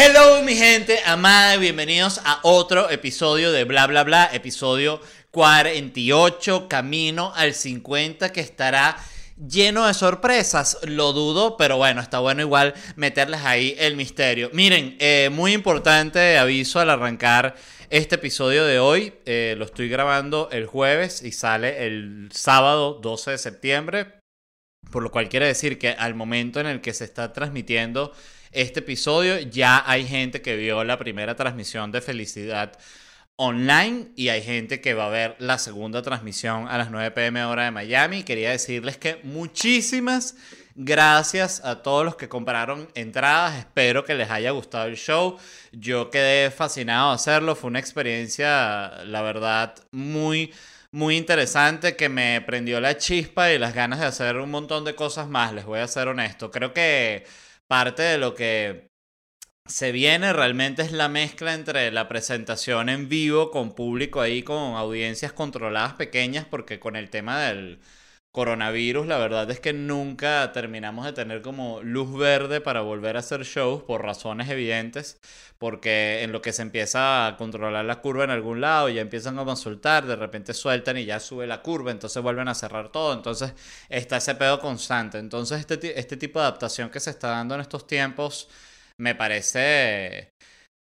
Hello mi gente amada, bienvenidos a otro episodio de Bla Bla Bla, episodio 48, camino al 50 que estará lleno de sorpresas, lo dudo, pero bueno, está bueno igual meterles ahí el misterio. Miren, eh, muy importante aviso al arrancar este episodio de hoy, eh, lo estoy grabando el jueves y sale el sábado 12 de septiembre, por lo cual quiere decir que al momento en el que se está transmitiendo este episodio, ya hay gente que vio la primera transmisión de Felicidad online y hay gente que va a ver la segunda transmisión a las 9 pm hora de Miami. Quería decirles que muchísimas gracias a todos los que compraron entradas. Espero que les haya gustado el show. Yo quedé fascinado de hacerlo. Fue una experiencia, la verdad, muy muy interesante que me prendió la chispa y las ganas de hacer un montón de cosas más, les voy a ser honesto. Creo que parte de lo que se viene realmente es la mezcla entre la presentación en vivo con público ahí, con audiencias controladas pequeñas, porque con el tema del coronavirus la verdad es que nunca terminamos de tener como luz verde para volver a hacer shows por razones evidentes, porque en lo que se empieza a controlar la curva en algún lado, ya empiezan a soltar, de repente sueltan y ya sube la curva, entonces vuelven a cerrar todo, entonces está ese pedo constante. Entonces este, este tipo de adaptación que se está dando en estos tiempos me parece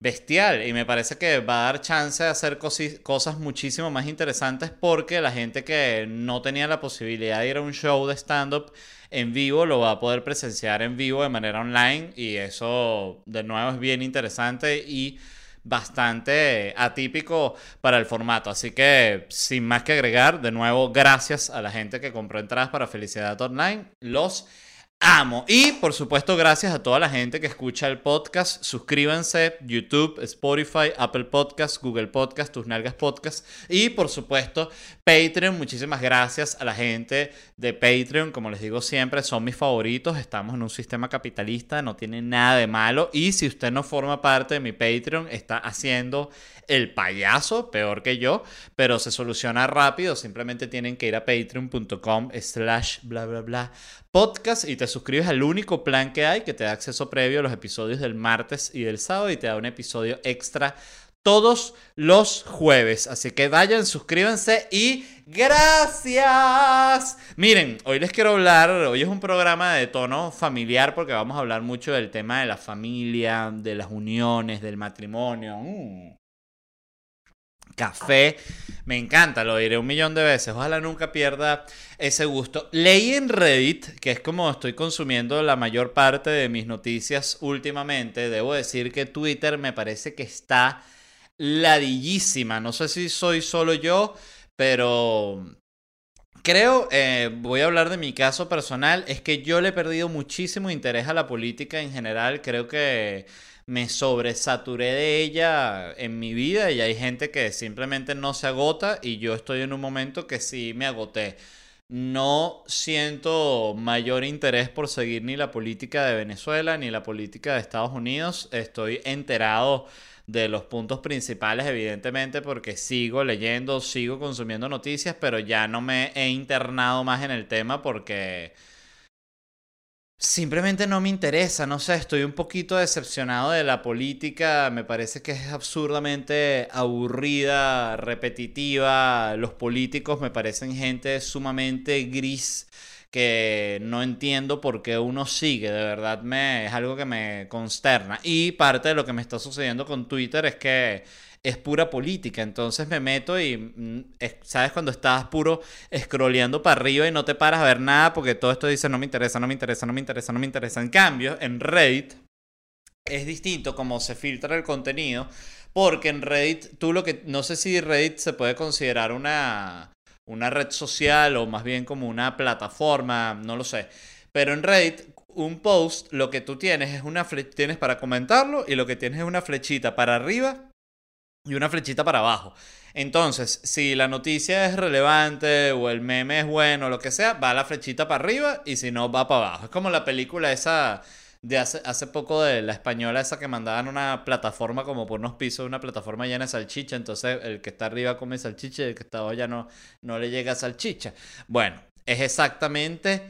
bestial y me parece que va a dar chance de hacer cosas muchísimo más interesantes porque la gente que no tenía la posibilidad de ir a un show de stand-up en vivo lo va a poder presenciar en vivo de manera online y eso de nuevo es bien interesante y bastante atípico para el formato. Así que sin más que agregar, de nuevo gracias a la gente que compró entradas para Felicidad Online. Los amo. Y por supuesto, gracias a toda la gente que escucha el podcast. Suscríbanse, YouTube, Spotify, Apple Podcast, Google Podcast, Tus Nalgas Podcast. Y por supuesto, Patreon. Muchísimas gracias a la gente de Patreon. Como les digo siempre, son mis favoritos. Estamos en un sistema capitalista, no tiene nada de malo. Y si usted no forma parte de mi Patreon, está haciendo el payaso, peor que yo. Pero se soluciona rápido. Simplemente tienen que ir a patreon.com slash bla bla bla podcast y te suscribes al único plan que hay que te da acceso previo a los episodios del martes y del sábado y te da un episodio extra todos los jueves. Así que vayan, suscríbanse y gracias. Miren, hoy les quiero hablar, hoy es un programa de tono familiar porque vamos a hablar mucho del tema de la familia, de las uniones, del matrimonio. Mm café. Me encanta, lo diré un millón de veces. Ojalá nunca pierda ese gusto. Leí en Reddit, que es como estoy consumiendo la mayor parte de mis noticias últimamente. Debo decir que Twitter me parece que está ladillísima. No sé si soy solo yo, pero creo, eh, voy a hablar de mi caso personal, es que yo le he perdido muchísimo interés a la política en general. Creo que me sobresaturé de ella en mi vida y hay gente que simplemente no se agota y yo estoy en un momento que sí me agoté. No siento mayor interés por seguir ni la política de Venezuela ni la política de Estados Unidos. Estoy enterado de los puntos principales, evidentemente, porque sigo leyendo, sigo consumiendo noticias, pero ya no me he internado más en el tema porque Simplemente no me interesa, no sé, estoy un poquito decepcionado de la política, me parece que es absurdamente aburrida, repetitiva, los políticos me parecen gente sumamente gris que no entiendo por qué uno sigue, de verdad me es algo que me consterna. Y parte de lo que me está sucediendo con Twitter es que es pura política. Entonces me meto y, mm, ¿sabes? Cuando estás puro scrolleando para arriba y no te paras a ver nada porque todo esto dice no me interesa, no me interesa, no me interesa, no me interesa. En cambio, en Reddit es distinto como se filtra el contenido porque en Reddit tú lo que, no sé si Reddit se puede considerar una una red social o más bien como una plataforma, no lo sé. Pero en Reddit, un post, lo que tú tienes es una tienes para comentarlo y lo que tienes es una flechita para arriba y una flechita para abajo. Entonces, si la noticia es relevante o el meme es bueno o lo que sea, va la flechita para arriba y si no, va para abajo. Es como la película esa de hace, hace poco de la española esa que mandaban una plataforma como por unos pisos, una plataforma llena de salchicha, entonces el que está arriba come salchicha y el que está abajo ya no, no le llega salchicha. Bueno, es exactamente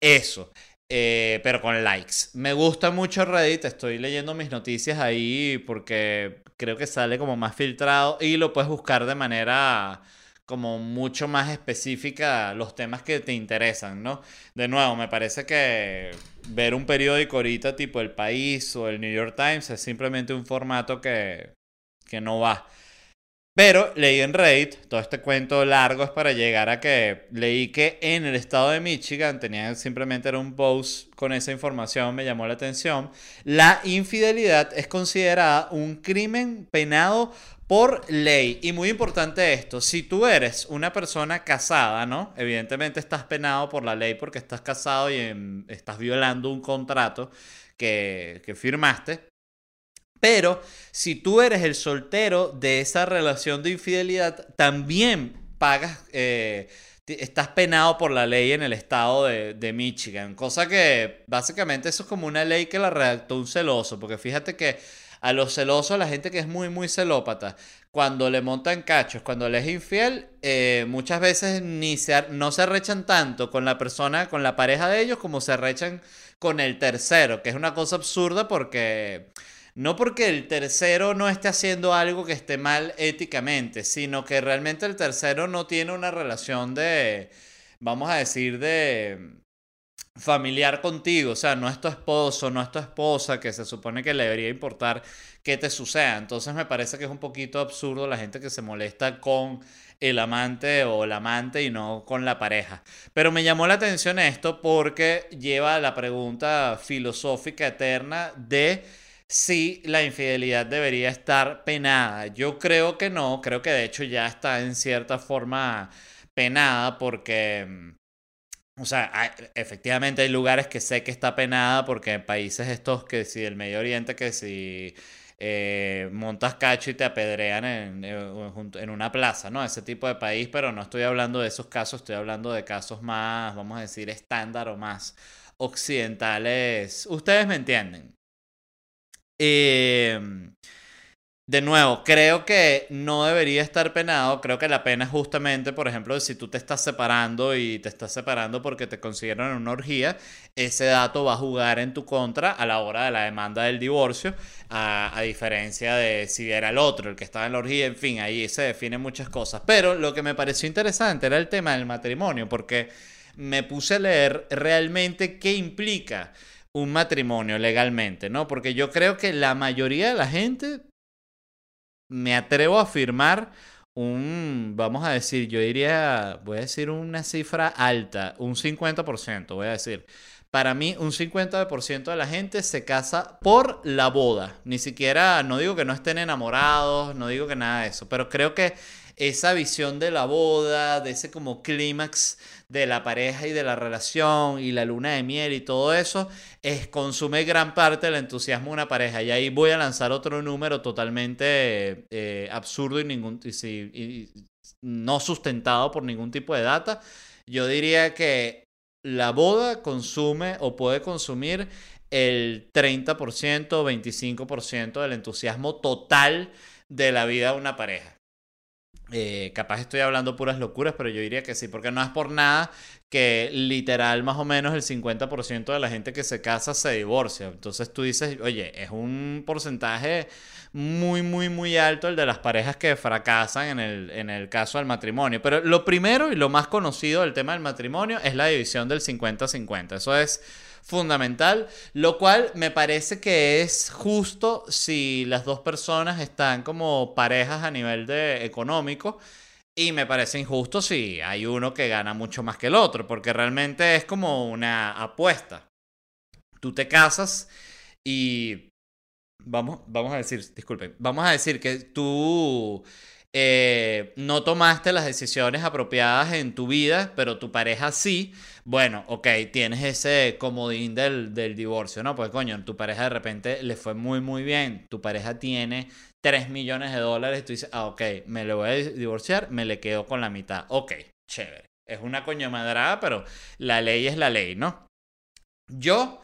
eso. Eh, pero con likes. Me gusta mucho Reddit, estoy leyendo mis noticias ahí porque creo que sale como más filtrado y lo puedes buscar de manera como mucho más específica los temas que te interesan, ¿no? De nuevo, me parece que ver un periódico ahorita tipo El País o el New York Times es simplemente un formato que, que no va. Pero leí en Reddit, todo este cuento largo es para llegar a que leí que en el estado de Michigan, tenía simplemente era un post con esa información, me llamó la atención, la infidelidad es considerada un crimen penado por ley. Y muy importante esto, si tú eres una persona casada, ¿no? Evidentemente estás penado por la ley porque estás casado y estás violando un contrato que firmaste. Pero si tú eres el soltero de esa relación de infidelidad, también pagas, eh, estás penado por la ley en el estado de, Michigan. Cosa que básicamente eso es como una ley que la redactó un celoso, porque fíjate que a los celosos, la gente que es muy, muy celópata, cuando le montan cachos, cuando le es infiel, eh, muchas veces ni se, no se arrechan tanto con la persona, con la pareja de ellos, como se arrechan con el tercero, que es una cosa absurda porque no porque el tercero no esté haciendo algo que esté mal éticamente, sino que realmente el tercero no tiene una relación de, vamos a decir, de familiar contigo, o sea, no es tu esposo, no es tu esposa, que se supone que le debería importar qué te suceda. Entonces me parece que es un poquito absurdo la gente que se molesta con el amante o el amante y no con la pareja. Pero me llamó la atención esto porque lleva la pregunta filosófica eterna de si la infidelidad debería estar penada. Yo creo que no, creo que de hecho ya está en cierta forma penada porque... Mm, o sea, efectivamente hay lugares que sé que está penada porque en países estos que si el Medio Oriente, que si eh, montas cacho y te apedrean en, eh, en, una plaza, ¿no? Ese tipo de país, pero no estoy hablando de esos casos, estoy hablando de casos más, vamos a decir, estándar o más occidentales. Ustedes me entienden. Eh, de nuevo, creo que no debería estar penado. Creo que la pena es justamente, por ejemplo, si tú te estás separando y te estás separando porque te consiguieron una orgía, ese dato va a jugar en tu contra a la hora de la demanda del divorcio, a, a diferencia de si era el otro el que estaba en la orgía. En fin, ahí se definen muchas cosas. Pero lo que me pareció interesante era el tema del matrimonio, porque me puse a leer realmente qué implica un matrimonio legalmente, ¿no? Porque yo creo que la mayoría de la gente, me atrevo a afirmar, un, vamos a decir, yo diría, voy a decir una cifra alta, un 50%, voy a decir. Para mí, un 50% de la gente se casa por la boda. Ni siquiera, no digo que no estén enamorados, no digo que nada de eso, pero creo que esa visión de la boda, de ese como clímax de la pareja y de la relación y la luna de miel y todo eso, es, consume gran parte del entusiasmo de una pareja. Y ahí voy a lanzar otro número totalmente eh, absurdo y, ningún, y no sustentado por ningún tipo de data. Yo diría que la boda consume o puede consumir el 30% o 25% del entusiasmo total de la vida de una pareja. Eh, capaz estoy hablando puras locuras, pero yo diría que sí, porque no es por nada que literal más o menos el 50% de la gente que se casa se divorcia. Entonces tú dices, oye, es un porcentaje muy, muy, muy alto el de las parejas que fracasan en el, en el caso del matrimonio. Pero lo primero y lo más conocido del tema del matrimonio es la división del 50-50. Eso es fundamental, lo cual me parece que es justo si las dos personas están como parejas a nivel de económico y me parece injusto si hay uno que gana mucho más que el otro, porque realmente es como una apuesta. Tú te casas y vamos, vamos a decir, disculpen, vamos a decir que tú eh, no tomaste las decisiones apropiadas en tu vida, pero tu pareja sí, bueno, ok, tienes ese comodín del, del divorcio, ¿no? Pues coño, tu pareja de repente le fue muy, muy bien, tu pareja tiene 3 millones de dólares, tú dices, ah, ok, me le voy a divorciar, me le quedo con la mitad, ok, chévere. Es una coño madrada, pero la ley es la ley, ¿no? Yo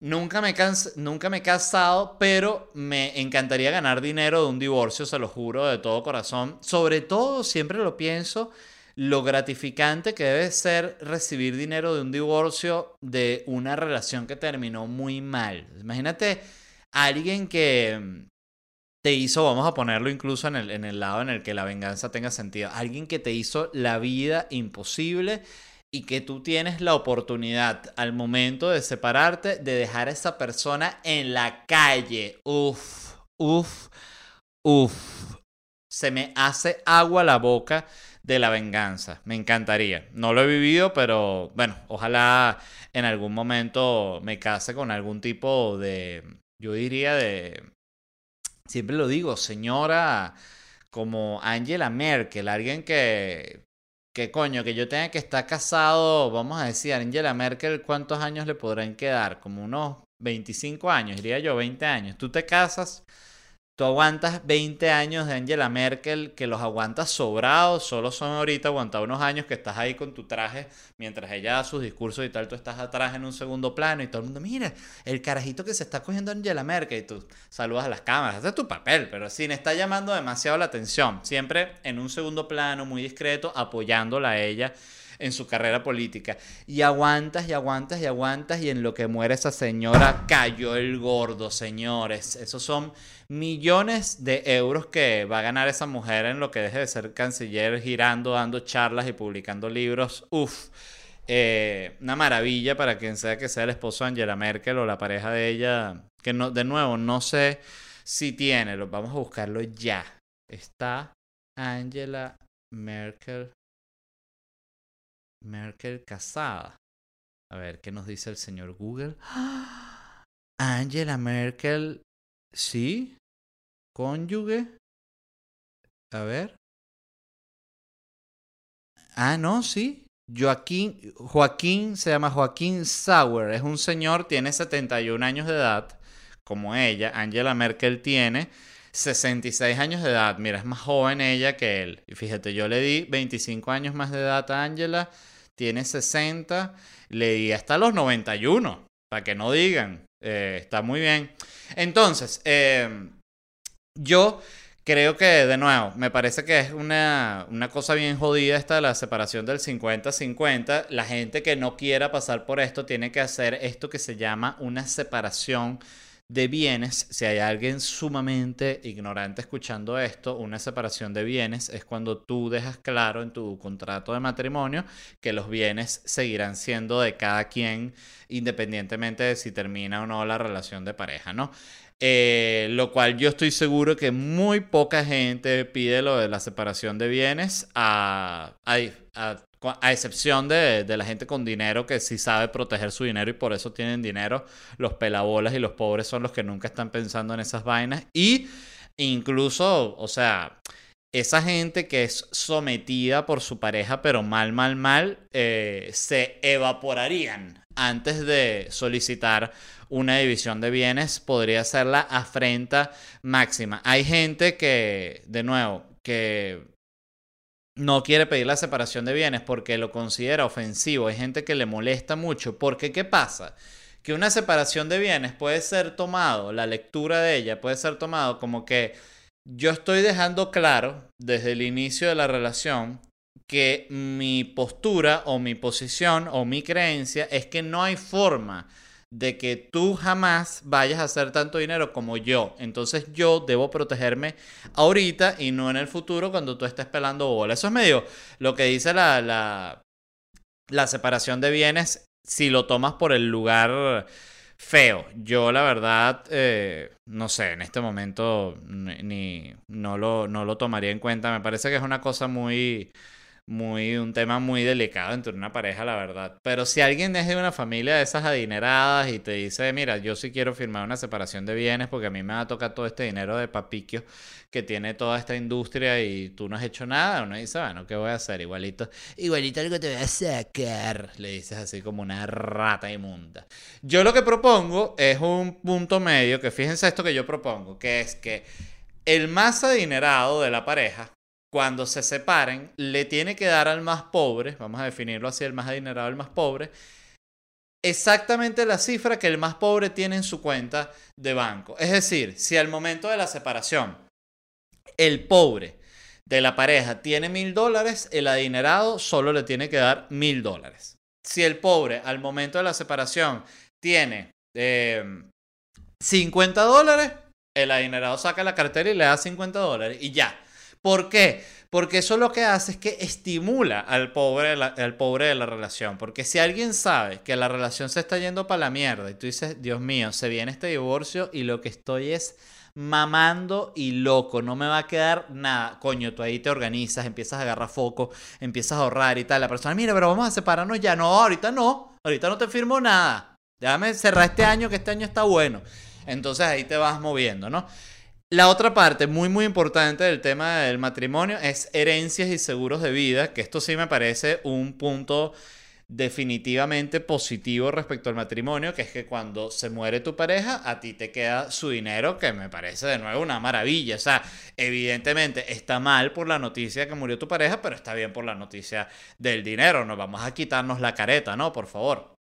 Nunca me, nunca me he casado, pero me encantaría ganar dinero de un divorcio, se lo juro de todo corazón. Sobre todo, siempre lo pienso, lo gratificante que debe ser recibir dinero de un divorcio de una relación que terminó muy mal. Imagínate alguien que te hizo, vamos a ponerlo incluso en el, en el lado en el que la venganza tenga sentido, alguien que te hizo la vida imposible y que tú tienes la oportunidad al momento de separarte de dejar a esa persona en la calle. Uf, uf, uf. Se me hace agua la boca de la venganza. Me encantaría. No lo he vivido, pero bueno, ojalá en algún momento me case con algún tipo de, yo diría de, siempre lo digo, señora como Angela Merkel, alguien que que coño, que yo tenga que estar casado, vamos a decir, Angela Merkel, ¿cuántos años le podrán quedar? Como unos 25 años, diría yo, 20 años. Tú te casas Tú aguantas 20 años de Angela Merkel, que los aguantas sobrados, solo son ahorita aguantar unos años que estás ahí con tu traje, mientras ella da sus discursos y tal, tú estás atrás en un segundo plano y todo el mundo, mira, el carajito que se está cogiendo Angela Merkel y tú saludas a las cámaras, ese es tu papel, pero sin está llamando demasiado la atención, siempre en un segundo plano, muy discreto, apoyándola a ella en su carrera política. Y aguantas y aguantas y aguantas y en lo que muere esa señora cayó el gordo, señores. Esos son millones de euros que va a ganar esa mujer en lo que deje de ser canciller, girando, dando charlas y publicando libros. Uf. Eh, una maravilla para quien sea que sea el esposo de Angela Merkel o la pareja de ella. Que no, de nuevo, no sé si tiene. Vamos a buscarlo ya. Está Angela Merkel Merkel casada. A ver, ¿qué nos dice el señor Google? Angela Merkel, sí, cónyuge. A ver. Ah, no, sí. Joaquín, Joaquín se llama Joaquín Sauer. Es un señor, tiene 71 años de edad, como ella. Angela Merkel tiene 66 años de edad. Mira, es más joven ella que él. Y fíjate, yo le di 25 años más de edad a Angela tiene 60, leí hasta los 91, para que no digan, eh, está muy bien. Entonces, em, yo creo que, de nuevo, me parece que es una, una cosa bien jodida esta la separación del 50-50. La gente que no quiera pasar por esto tiene que hacer esto que se llama una separación de bienes, si hay alguien sumamente ignorante escuchando esto, una separación de bienes es cuando tú dejas claro en tu contrato de matrimonio que los bienes seguirán siendo de cada quien independientemente de si termina o no la relación de pareja, ¿no? Eh, lo cual yo estoy seguro que muy poca gente pide lo de la separación de bienes a, a a excepción de, la gente con dinero que sí sabe proteger su dinero y por eso tienen dinero, los pelabolas y los pobres son los que nunca están pensando en esas vainas. Y incluso, o sea, esa gente que es sometida por su pareja, pero mal, mal, mal, eh, se evaporarían antes de solicitar una división de bienes, podría ser la afrenta máxima. Hay gente que, de nuevo, que no quiere pedir la separación de bienes porque lo considera ofensivo. Hay gente que le molesta mucho. Porque, ¿qué pasa? Que una separación de bienes puede ser tomado, la lectura de ella puede ser tomado como que yo estoy dejando claro desde el inicio de la relación que mi postura o mi posición o mi creencia es que no hay forma de que tú jamás vayas a hacer tanto dinero como yo. Entonces yo debo protegerme ahorita y no en el futuro cuando tú estés pelando bola. Eso es medio lo que dice la, la, la separación de bienes si lo tomas por el lugar feo. Yo la verdad, eh, no sé, en este momento ni, no, lo, no lo tomaría en cuenta. Me parece que es una cosa muy muy, un tema muy delicado entre una pareja, la verdad. Pero si alguien es de una familia de esas adineradas y te dice, mira, yo sí quiero firmar una separación de bienes porque a mí me va a tocar todo este dinero de papiquio que tiene toda esta industria y tú no has hecho nada, uno dice, bueno, ¿qué voy a hacer? Igualito, igualito algo te voy a sacar, le dices así como una rata inmunda. Yo lo que propongo es un punto medio, que fíjense esto que yo propongo, que es que el más adinerado de la pareja cuando se separen, le tiene que dar al más pobre, vamos a definirlo así, el más adinerado, el más pobre, exactamente la cifra que el más pobre tiene en su cuenta de banco. Es decir, si al momento de la separación el pobre de la pareja tiene mil dólares, el adinerado solo le tiene que dar mil dólares. Si el pobre al momento de la separación tiene 50 em, dólares, el adinerado saca la cartera y le da 50 dólares y ya. ¿Por qué? Porque eso lo que hace es que estimula al pobre, al pobre de la relación. Porque si alguien sabe que la relación se está yendo para la mierda y tú dices, Dios mío, se viene este divorcio y lo que estoy es mamando y loco, no me va a quedar nada. Coño, tú ahí te organizas, empiezas a agarrar foco, empiezas a ahorrar y tal. La persona, mira, pero vamos a separarnos ya. No, ahorita no, ahorita no te firmo nada. Déjame cerrar este año, que este año está bueno. Entonces ahí te vas moviendo, ¿no? La otra parte muy muy importante del tema del matrimonio es herencias y seguros de vida, que esto sí me parece un punto definitivamente positivo respecto al matrimonio, que es que cuando se muere tu pareja, a ti te queda su dinero, que me parece de nuevo una maravilla. O sea, evidentemente está mal por la noticia que murió tu pareja, pero está bien por la noticia del dinero. No vamos a quitarnos la careta, ¿no? Por favor.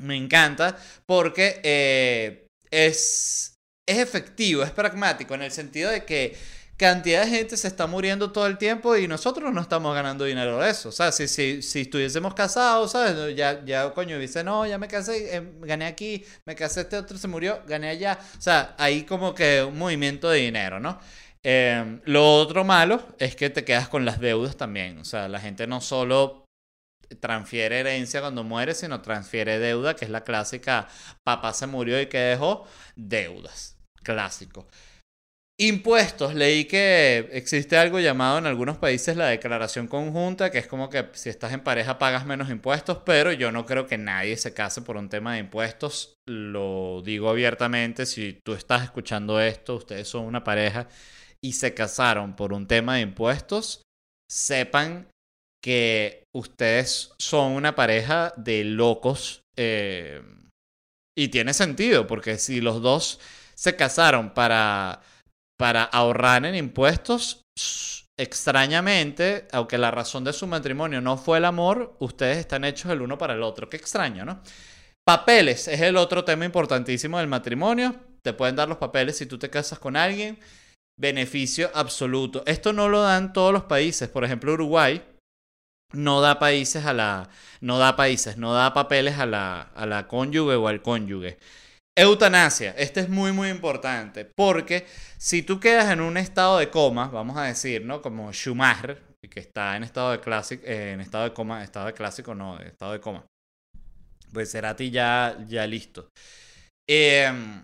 Me encanta porque eh, es es efectivo, es pragmático, en el sentido de que cantidad de gente se está muriendo todo el tiempo y nosotros no estamos ganando dinero de eso. O sea, si, si, si estuviésemos casados, ¿sabes? Ya, ya coño, dice, no, ya me casé, eh, gané aquí, me casé, este otro se murió, gané allá. O sea, ahí como que un movimiento de dinero, ¿no? Em, lo otro malo es que te quedas con las deudas también. O sea, la gente no solo transfiere herencia cuando muere, sino transfiere deuda, que es la clásica, papá se murió y que dejó deudas. Clásico. Impuestos. Leí que existe algo llamado en algunos países la declaración conjunta, que es como que si estás en pareja pagas menos impuestos, pero yo no creo que nadie se case por un tema de impuestos. Lo digo abiertamente, si tú estás escuchando esto, ustedes son una pareja y se casaron por un tema de impuestos, sepan que ustedes son una pareja de locos. Eh, y tiene sentido, porque si los dos se casaron para, para ahorrar en impuestos, extrañamente, aunque la razón de su matrimonio no fue el amor, ustedes están hechos el uno para el otro. Qué extraño, ¿no? Papeles es el otro tema importantísimo del matrimonio. Te pueden dar los papeles si tú te casas con alguien. Beneficio absoluto. Esto no lo dan todos los países. Por ejemplo, Uruguay no da países a la. No da países, no da papeles a la, a la cónyuge o al cónyuge. Eutanasia, este es muy muy importante porque si tú quedas en un estado de coma, vamos a decir, ¿no? Como Schumacher, que está en estado de clásico, eh, en estado de coma, estado de clásico, no, estado de coma. Pues será ti ya, ya listo. Em,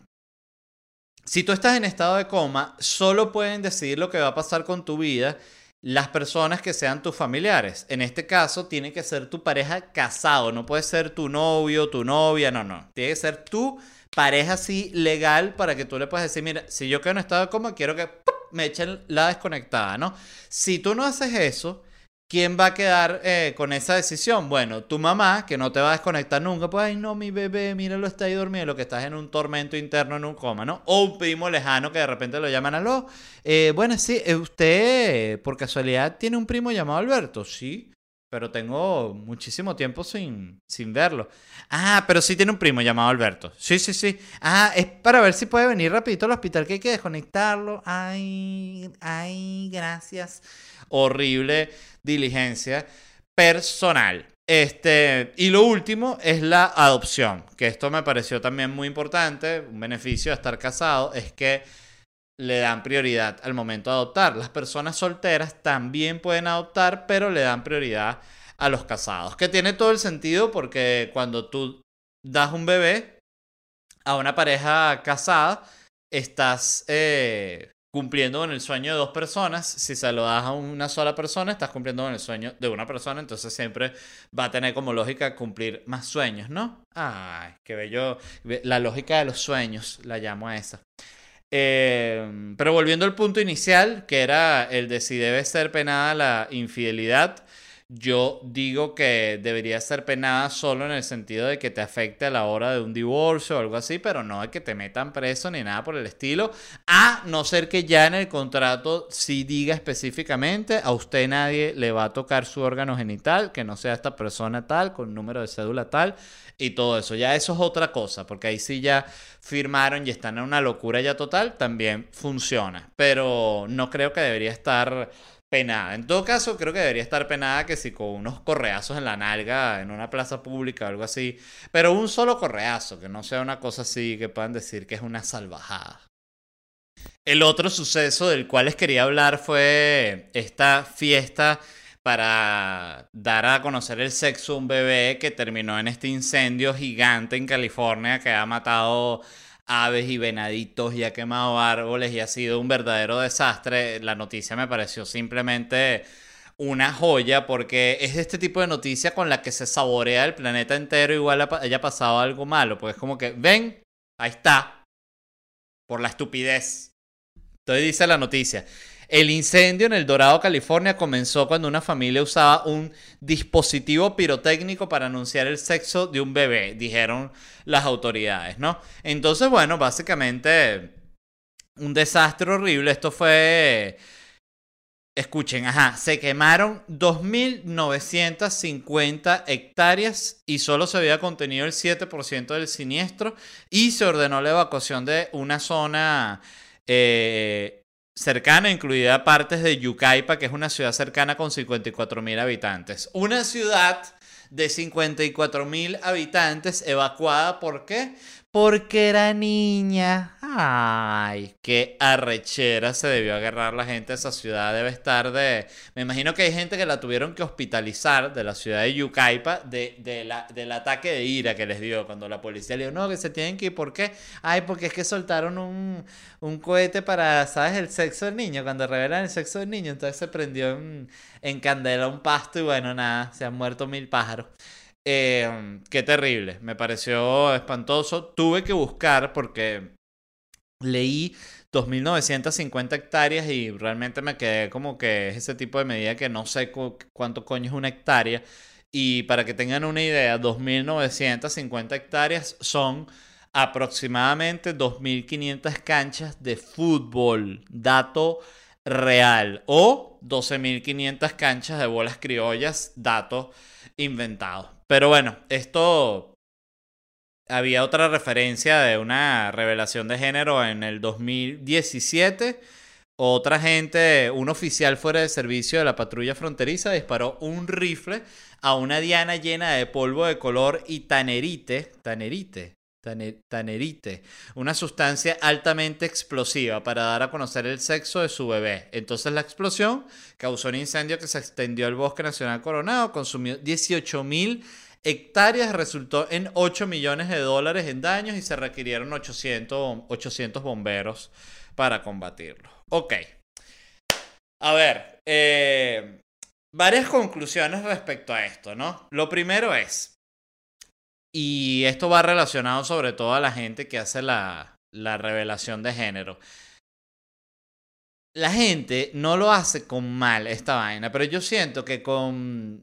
si tú estás en estado de coma, solo pueden decidir lo que va a pasar con tu vida las personas que sean tus familiares. En este caso, tiene que ser tu pareja casado, no puede ser tu novio, tu novia, no, no. Tiene que ser tu pareja así legal para que tú le puedas decir, mira, si yo quedo en estado de coma, quiero que me echen la desconectada, ¿no? Si tú no haces eso, ¿Quién va a quedar eh, con esa decisión? Bueno, tu mamá, que no te va a desconectar nunca, pues, ay, no, mi bebé, míralo, está ahí dormido, lo que estás en un tormento interno, en un coma, ¿no? O un primo lejano que de repente lo llaman a lo. Eh, bueno, sí, eh, usted, por casualidad, tiene un primo llamado Alberto, sí, pero tengo muchísimo tiempo sin, sin verlo. Ah, pero sí tiene un primo llamado Alberto. Sí, sí, sí. Ah, es para ver si puede venir rapidito al hospital, que hay que desconectarlo. Ay, ay, gracias. Horrible diligencia personal. Este, y lo último es la adopción, que esto me pareció también muy importante. Un beneficio de estar casado es que le dan prioridad al momento de adoptar. Las personas solteras también pueden adoptar, pero le dan prioridad a los casados. Que tiene todo el sentido porque cuando tú das un bebé a una pareja casada, estás eh, cumpliendo con el sueño de dos personas. Si se lo das a una sola persona, estás cumpliendo con el sueño de una persona. Entonces siempre va a tener como lógica cumplir más sueños, ¿no? Ay, qué bello. La lógica de los sueños, la llamo a esa. Eh, pero volviendo al punto inicial, que era el de si debe ser penada la infidelidad. Yo digo que debería ser penada solo en el sentido de que te afecte a la hora de un divorcio o algo así, pero no de que te metan preso ni nada por el estilo. A no ser que ya en el contrato sí diga específicamente, a usted nadie le va a tocar su órgano genital, que no sea esta persona tal, con número de cédula tal, y todo eso. Ya eso es otra cosa, porque ahí sí ya firmaron y están en una locura ya total, también funciona. Pero no creo que debería estar penada. En todo caso, creo que debería estar penada que si con unos correazos en la nalga, en una plaza pública o algo así. Pero un solo correazo, que no sea una cosa así que puedan decir que es una salvajada. El otro suceso del cual les quería hablar fue esta fiesta para dar a conocer el sexo a un bebé que terminó en este incendio gigante en California que ha matado aves y venaditos y ha quemado árboles y ha sido un verdadero desastre. La noticia me pareció simplemente una joya porque es este tipo de noticia con la que se saborea el planeta entero igual haya pasado algo malo. Pues es como que, ven, ahí está, por la estupidez. Entonces dice la noticia. El incendio en el Dorado, California, comenzó cuando una familia usaba un dispositivo pirotécnico para anunciar el sexo de un bebé, dijeron las autoridades, ¿no? Entonces, bueno, básicamente un desastre horrible. Esto fue... Escuchen, ajá, se quemaron 2.950 hectáreas y solo se había contenido el 7% del siniestro y se ordenó la evacuación de una zona eh, cercana, incluida partes de Yucaipa, que es una ciudad cercana con 54 mil habitantes. Una ciudad de 54 mil habitantes evacuada, ¿por qué? Porque era niña. Ay, qué arrechera se debió agarrar la gente de esa ciudad. Debe estar de... Me imagino que hay gente que la tuvieron que hospitalizar de la ciudad de Yucaipa de, de la, del ataque de ira que les dio cuando la policía le dijo, no, que se tienen que ir. ¿Por qué? Ay, porque es que soltaron un, un cohete para, ¿sabes? El sexo del niño. Cuando revelan el sexo del niño, entonces se prendió en, en candela un pasto y bueno, nada, se han muerto mil pájaros. Eh, qué terrible, me pareció espantoso. Tuve que buscar porque leí 2.950 hectáreas y realmente me quedé como que es ese tipo de medida que no sé cuánto coño es una hectárea. Y para que tengan una idea, 2.950 hectáreas son aproximadamente 2.500 canchas de fútbol. Dato real. O 12.500 canchas de bolas criollas. Dato inventado. Pero bueno, esto había otra referencia de una revelación de género en el 2017. Otra gente, un oficial fuera de servicio de la patrulla fronteriza disparó un rifle a una diana llena de polvo de color y tanerite, tanerite, tanerite, una sustancia altamente explosiva para dar a conocer el sexo de su bebé. Entonces la explosión causó un incendio que se extendió al bosque nacional Coronado, consumió 18 mil hectáreas, resultó en 8 millones de dólares en daños y se requirieron 800, 800 bomberos para combatirlo. Ok. A ver, eh, varias conclusiones respecto a esto, ¿no? Lo primero es, y esto va relacionado sobre todo a la gente que hace la, revelación de género. La gente no lo hace con mal esta vaina, pero yo siento que con,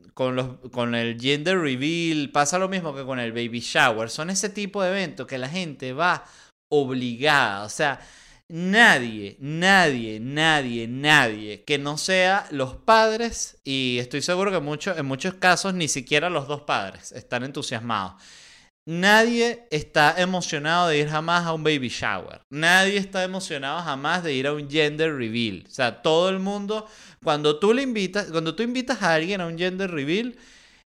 el gender reveal pasa lo mismo que con el baby shower. Son ese tipo de eventos que la gente va obligada. O sea, nadie, nadie, nadie, nadie que no sea los padres, y estoy seguro que en muchos casos ni siquiera los dos padres están entusiasmados. Nadie está emocionado de ir jamás a un baby shower. Nadie está emocionado jamás de ir a un gender reveal. O sea, todo el mundo, cuando tú le invitas, cuando tú invitas a alguien a un gender reveal,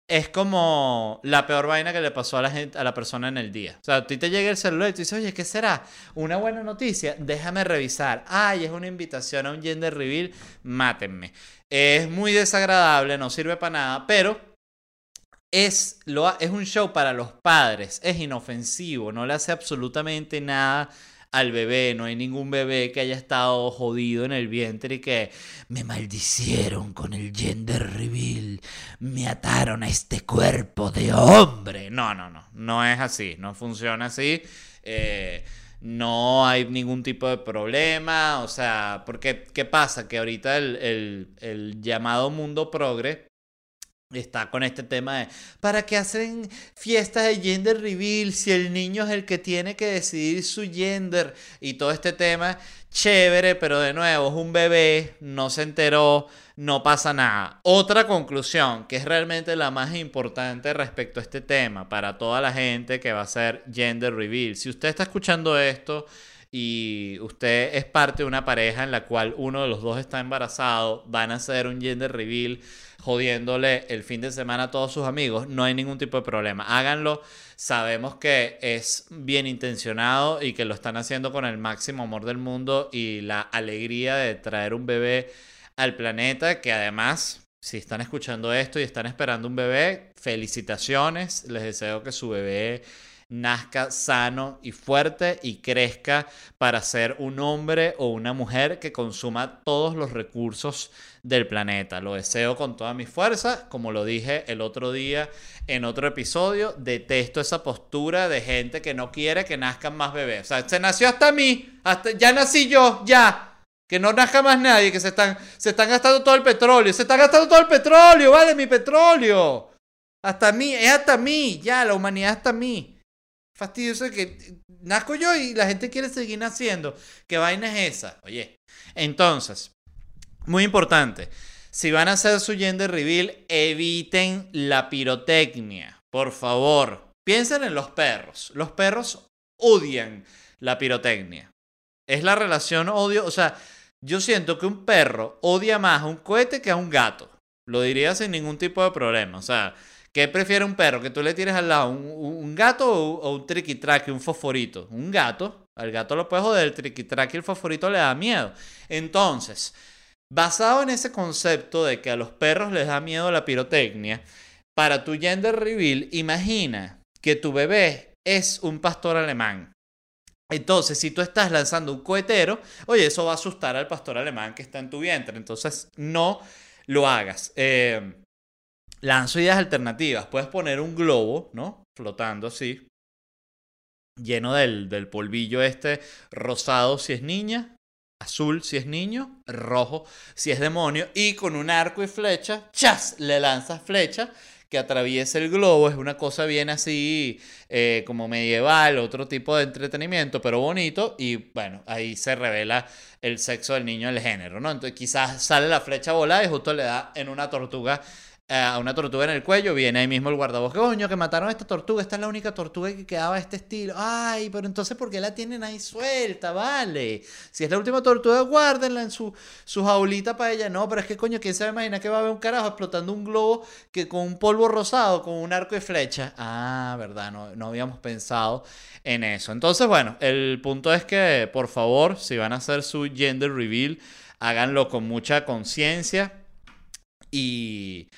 es como la peor vaina que le pasó a la gente, a la persona en el día. O sea, a ti te llega el celular y tú dices, oye, ¿qué será? Una buena noticia, déjame revisar. Ay, es una invitación a un gender reveal, mátenme. Es muy desagradable, no sirve para nada, pero es, lo, es un show para los padres, es inofensivo, no le hace absolutamente nada al bebé, no hay ningún bebé que haya estado jodido en el vientre y que me maldicieron con el gender reveal, me ataron a este cuerpo de hombre. No, no, no, no es así, no funciona así. Eh, no hay ningún tipo de problema, o sea, porque ¿qué pasa? Que ahorita el, el llamado mundo progre está con este tema de ¿para qué hacen fiestas de gender reveal si el niño es el que tiene que decidir su gender? Y todo este tema, chévere, pero de nuevo es un bebé, no se enteró, no pasa nada. Otra conclusión, que es realmente la más importante respecto a este tema para toda la gente que va a hacer gender reveal. Si usted está escuchando esto y usted es parte de una pareja en la cual uno de los dos está embarazado, van a hacer un gender reveal jodiéndole el fin de semana a todos sus amigos, no hay ningún tipo de problema. Háganlo. Sabemos que es bien intencionado y que lo están haciendo con el máximo amor del mundo y la alegría de traer un bebé al planeta, que además, si están escuchando esto y están esperando un bebé, felicitaciones. Les deseo que su bebé nazca sano y fuerte y crezca para ser un hombre o una mujer que consuma todos los recursos del planeta. Lo deseo con toda mi fuerza, como lo dije el otro día en otro episodio, detesto esa postura de gente que no quiere que nazcan más bebés. O sea, se nació hasta mí, hasta, ya nací yo, ya. Que no nazca más nadie, que se están, se están gastando todo el petróleo, se está gastando todo el petróleo, vale, mi petróleo. Hasta mí, es hasta mí, ya, la humanidad hasta mí fastidioso que nazco yo y la gente quiere seguir naciendo. ¿Qué vaina es esa? Oye, entonces, muy importante, si van a hacer su gender reveal, eviten la pirotecnia, por favor. Piensen en los perros. Los perros odian la pirotecnia. Es la relación odio, o sea, yo siento que un perro odia más a un cohete que a un gato. Lo diría sin ningún tipo de problema. O sea, ¿Qué prefiere un perro? ¿Que tú le tires al lado un, gato o, un tricky un fosforito? Un gato. Al gato lo puedes joder, el tricky y el fosforito le da miedo. Entonces, basado en ese concepto de que a los perros les da miedo la pirotecnia, para tu gender reveal, imagina que tu bebé es un pastor alemán. Entonces, si tú estás lanzando un cohetero, oye, eso va a asustar al pastor alemán que está en tu vientre. Entonces, no lo hagas. Eh, lanzo ideas alternativas. Puedes poner un globo, ¿no? Flotando así, lleno del, del, polvillo este, rosado si es niña, azul si es niño, rojo si es demonio, y con un arco y flecha, ¡chas! Le lanzas flecha que atraviese el globo. Es una cosa bien así, eh, como medieval, otro tipo de entretenimiento, pero bonito. Y bueno, ahí se revela el sexo del niño, el género, ¿no? Entonces quizás sale la flecha volada y justo le da en una tortuga a una tortuga en el cuello, viene ahí mismo el guardabosque, coño, que mataron a esta tortuga, esta es la única tortuga que quedaba de este estilo. Ay, pero entonces, ¿por qué la tienen ahí suelta? Vale. Si es la última tortuga, guárdenla en su, su jaulita para ella. No, pero es que, coño, ¿quién se imagina que va a haber un carajo explotando un globo que con un polvo rosado, con un arco y flecha? Ah, verdad, no, no habíamos pensado en eso. Entonces, bueno, el punto es que, por favor, si van a hacer su gender reveal, háganlo con mucha conciencia y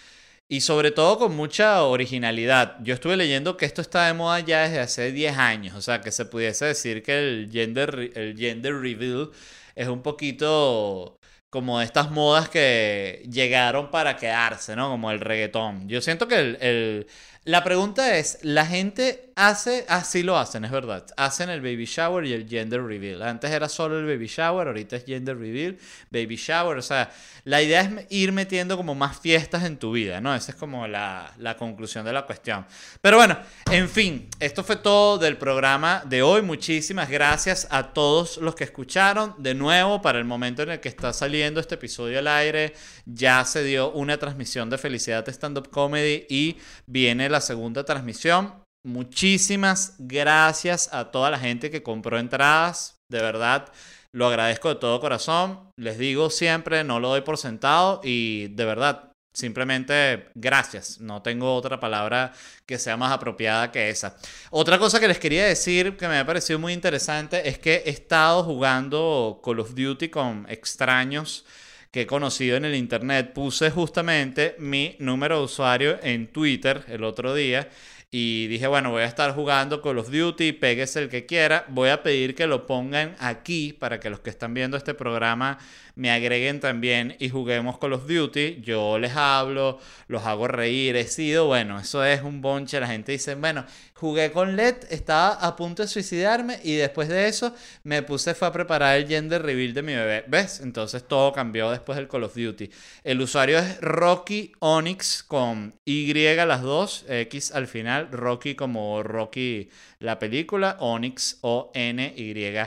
y sobre todo con mucha originalidad. Yo estuve leyendo que esto está de moda ya desde hace 10 años, o sea, que se pudiese decir que el gender, el gender reveal es un poquito como estas modas que llegaron para quedarse, ¿no? Como el reggaetón. Yo siento que el, la pregunta es, ¿la gente hace, así lo hacen, es verdad, hacen el baby shower y el gender reveal? Antes era solo el baby shower, ahorita es gender reveal, baby shower, o sea, la idea es ir metiendo como más fiestas en tu vida, ¿no? Esa es como la, la conclusión de la cuestión. Pero bueno, en fin, esto fue todo del programa de hoy. Muchísimas gracias a todos los que escucharon. De nuevo, para el momento en el que está saliendo este episodio al aire, ya se dio una transmisión de Felicidad Stand Up Comedy y viene la segunda transmisión. Muchísimas gracias a toda la gente que compró entradas. De verdad, lo agradezco de todo corazón. Les digo siempre, no lo doy por sentado y de verdad, simplemente gracias. No tengo otra palabra que sea más apropiada que esa. Otra cosa que les quería decir que me ha parecido muy interesante es que he estado jugando Call of Duty con extraños que he conocido en el internet. Puse justamente mi número de usuario en Twitter el otro día y dije, bueno, voy a estar jugando Call of Duty, péguese el que quiera. Voy a pedir que lo pongan aquí para que los que están viendo este programa me agreguen también y juguemos Call of Duty. Yo les hablo, los hago reír, he sido, bueno, eso es un bonche. La gente dice, bueno, jugué con LED, estaba a punto de suicidarme y después de eso me puse fue a preparar el gender reveal de mi bebé. ¿Ves? Entonces todo cambió después del Call of Duty. El usuario es Rocky Onyx con Y las dos, X al final, Rocky como Rocky la película, Onyx O N Y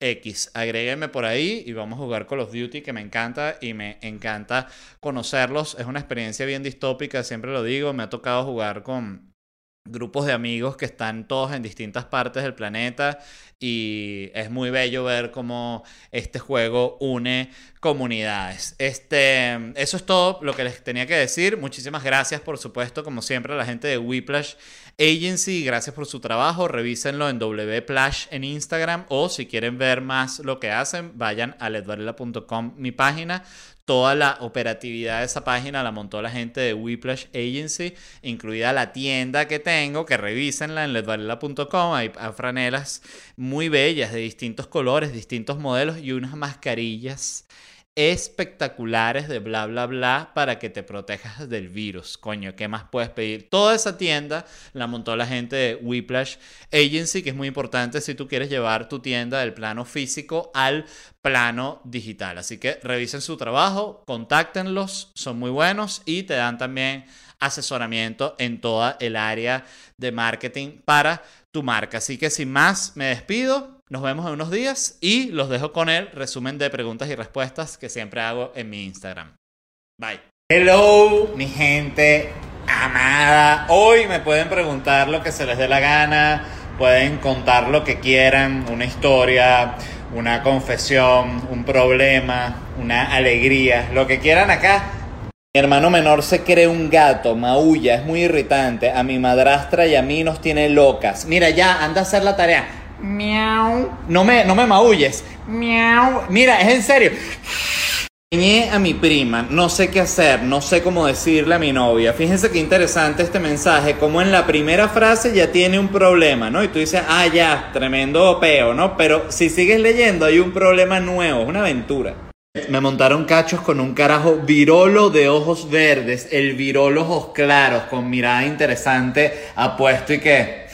X. Agréguenme por ahí y vamos a jugar Call of Duty que me encanta y me encanta conocerlos. Es una experiencia bien distópica, siempre lo digo, me ha tocado jugar con grupos de amigos que están todos en distintas partes del planeta y es muy bello ver cómo este juego une comunidades. Este, eso es todo lo que les tenía que decir. Muchísimas gracias, por supuesto, como siempre, a la gente de Whiplash Agency. Gracias por su trabajo. Revísenlo en wplash en Instagram o si quieren ver más lo que hacen, vayan a ledvarela.com, mi página. Toda la operatividad de esa página la montó la gente de Whiplash Agency, incluida la tienda que tengo, que revísenla en ledvarela.com. Hay franelas muy bellas de distintos colores, distintos modelos y unas mascarillas espectaculares de bla bla bla para que te protejas del virus. Coño, ¿qué más puedes pedir? Toda esa tienda la montó la gente de Whiplash Agency, que es muy importante si tú quieres llevar tu tienda del plano físico al plano digital. Así que revisen su trabajo, contáctenlos, son muy buenos y te dan también asesoramiento en toda el área de marketing para tu marca. Así que sin más, me despido. Nos vemos en unos días y los dejo con el resumen de preguntas y respuestas que siempre hago en mi Instagram. Bye. Hello, mi gente amada. Hoy me pueden preguntar lo que se les dé la gana, pueden contar lo que quieran, una historia, una confesión, un problema, una alegría, lo que quieran acá. Mi hermano menor se cree un gato, maulla, es muy irritante. A mi madrastra y a mí nos tiene locas. Mira, ya, anda a hacer la tarea. Miau. No me, no me maulles. Miau. Mira, es en serio. Enseñé a mi prima, no sé qué hacer, no sé cómo decirle a mi novia. Fíjense qué interesante este mensaje, como en la primera frase ya tiene un problema, ¿no? Y tú dices, ah, ya, tremendo peo, ¿no? Pero si sigues leyendo hay un problema nuevo, es una aventura. Me montaron cachos con un carajo virolo de ojos verdes, el virolo ojos claros, con mirada interesante, apuesto y qué.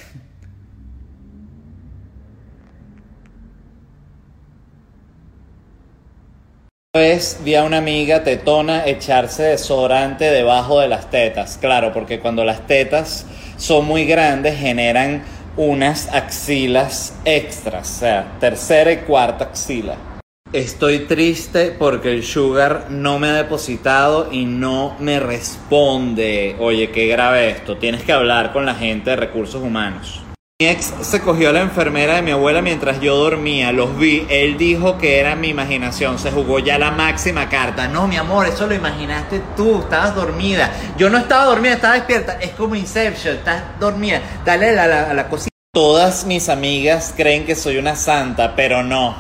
Una vez vi a una amiga tetona echarse desodorante debajo de las tetas. Claro, porque cuando las tetas son muy grandes generan unas axilas extras, o sea, tercera y cuarta axila. Estoy triste porque el Sugar no me ha depositado y no me responde. Oye, qué grave esto. Tienes que hablar con la gente de recursos humanos. Mi ex se cogió a la enfermera de mi abuela mientras yo dormía, los vi, él dijo que era mi imaginación, se jugó ya la máxima carta. No, mi amor, eso lo imaginaste tú, estabas dormida. Yo no estaba dormida, estaba despierta. Es como Inception, estás dormida. Dale a la, la cocina. Todas mis amigas creen que soy una santa, pero no.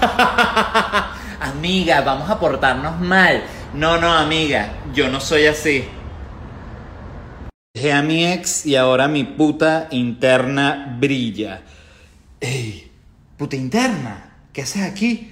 amiga, vamos a portarnos mal. No, no, amiga, yo no soy así. Dejé a mi ex y ahora mi puta interna brilla. ¡Ey! ¡Puta interna! ¿Qué haces aquí?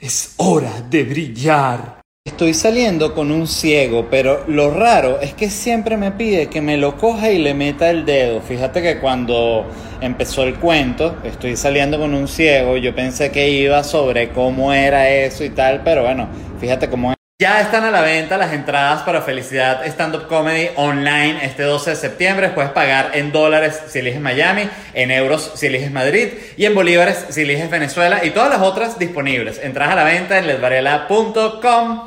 Es hora de brillar. Estoy saliendo con un ciego, pero lo raro es que siempre me pide que me lo coja y le meta el dedo. Fíjate que cuando empezó el cuento, estoy saliendo con un ciego, yo pensé que iba sobre cómo era eso y tal, pero bueno, fíjate cómo es. Ya están a la venta las entradas para Felicidad Stand Up Comedy online este 12 de septiembre. Puedes pagar en dólares si eliges Miami, en euros si eliges Madrid y en bolívares si eliges Venezuela y todas las otras disponibles. Entras a la venta en ledvarela.com.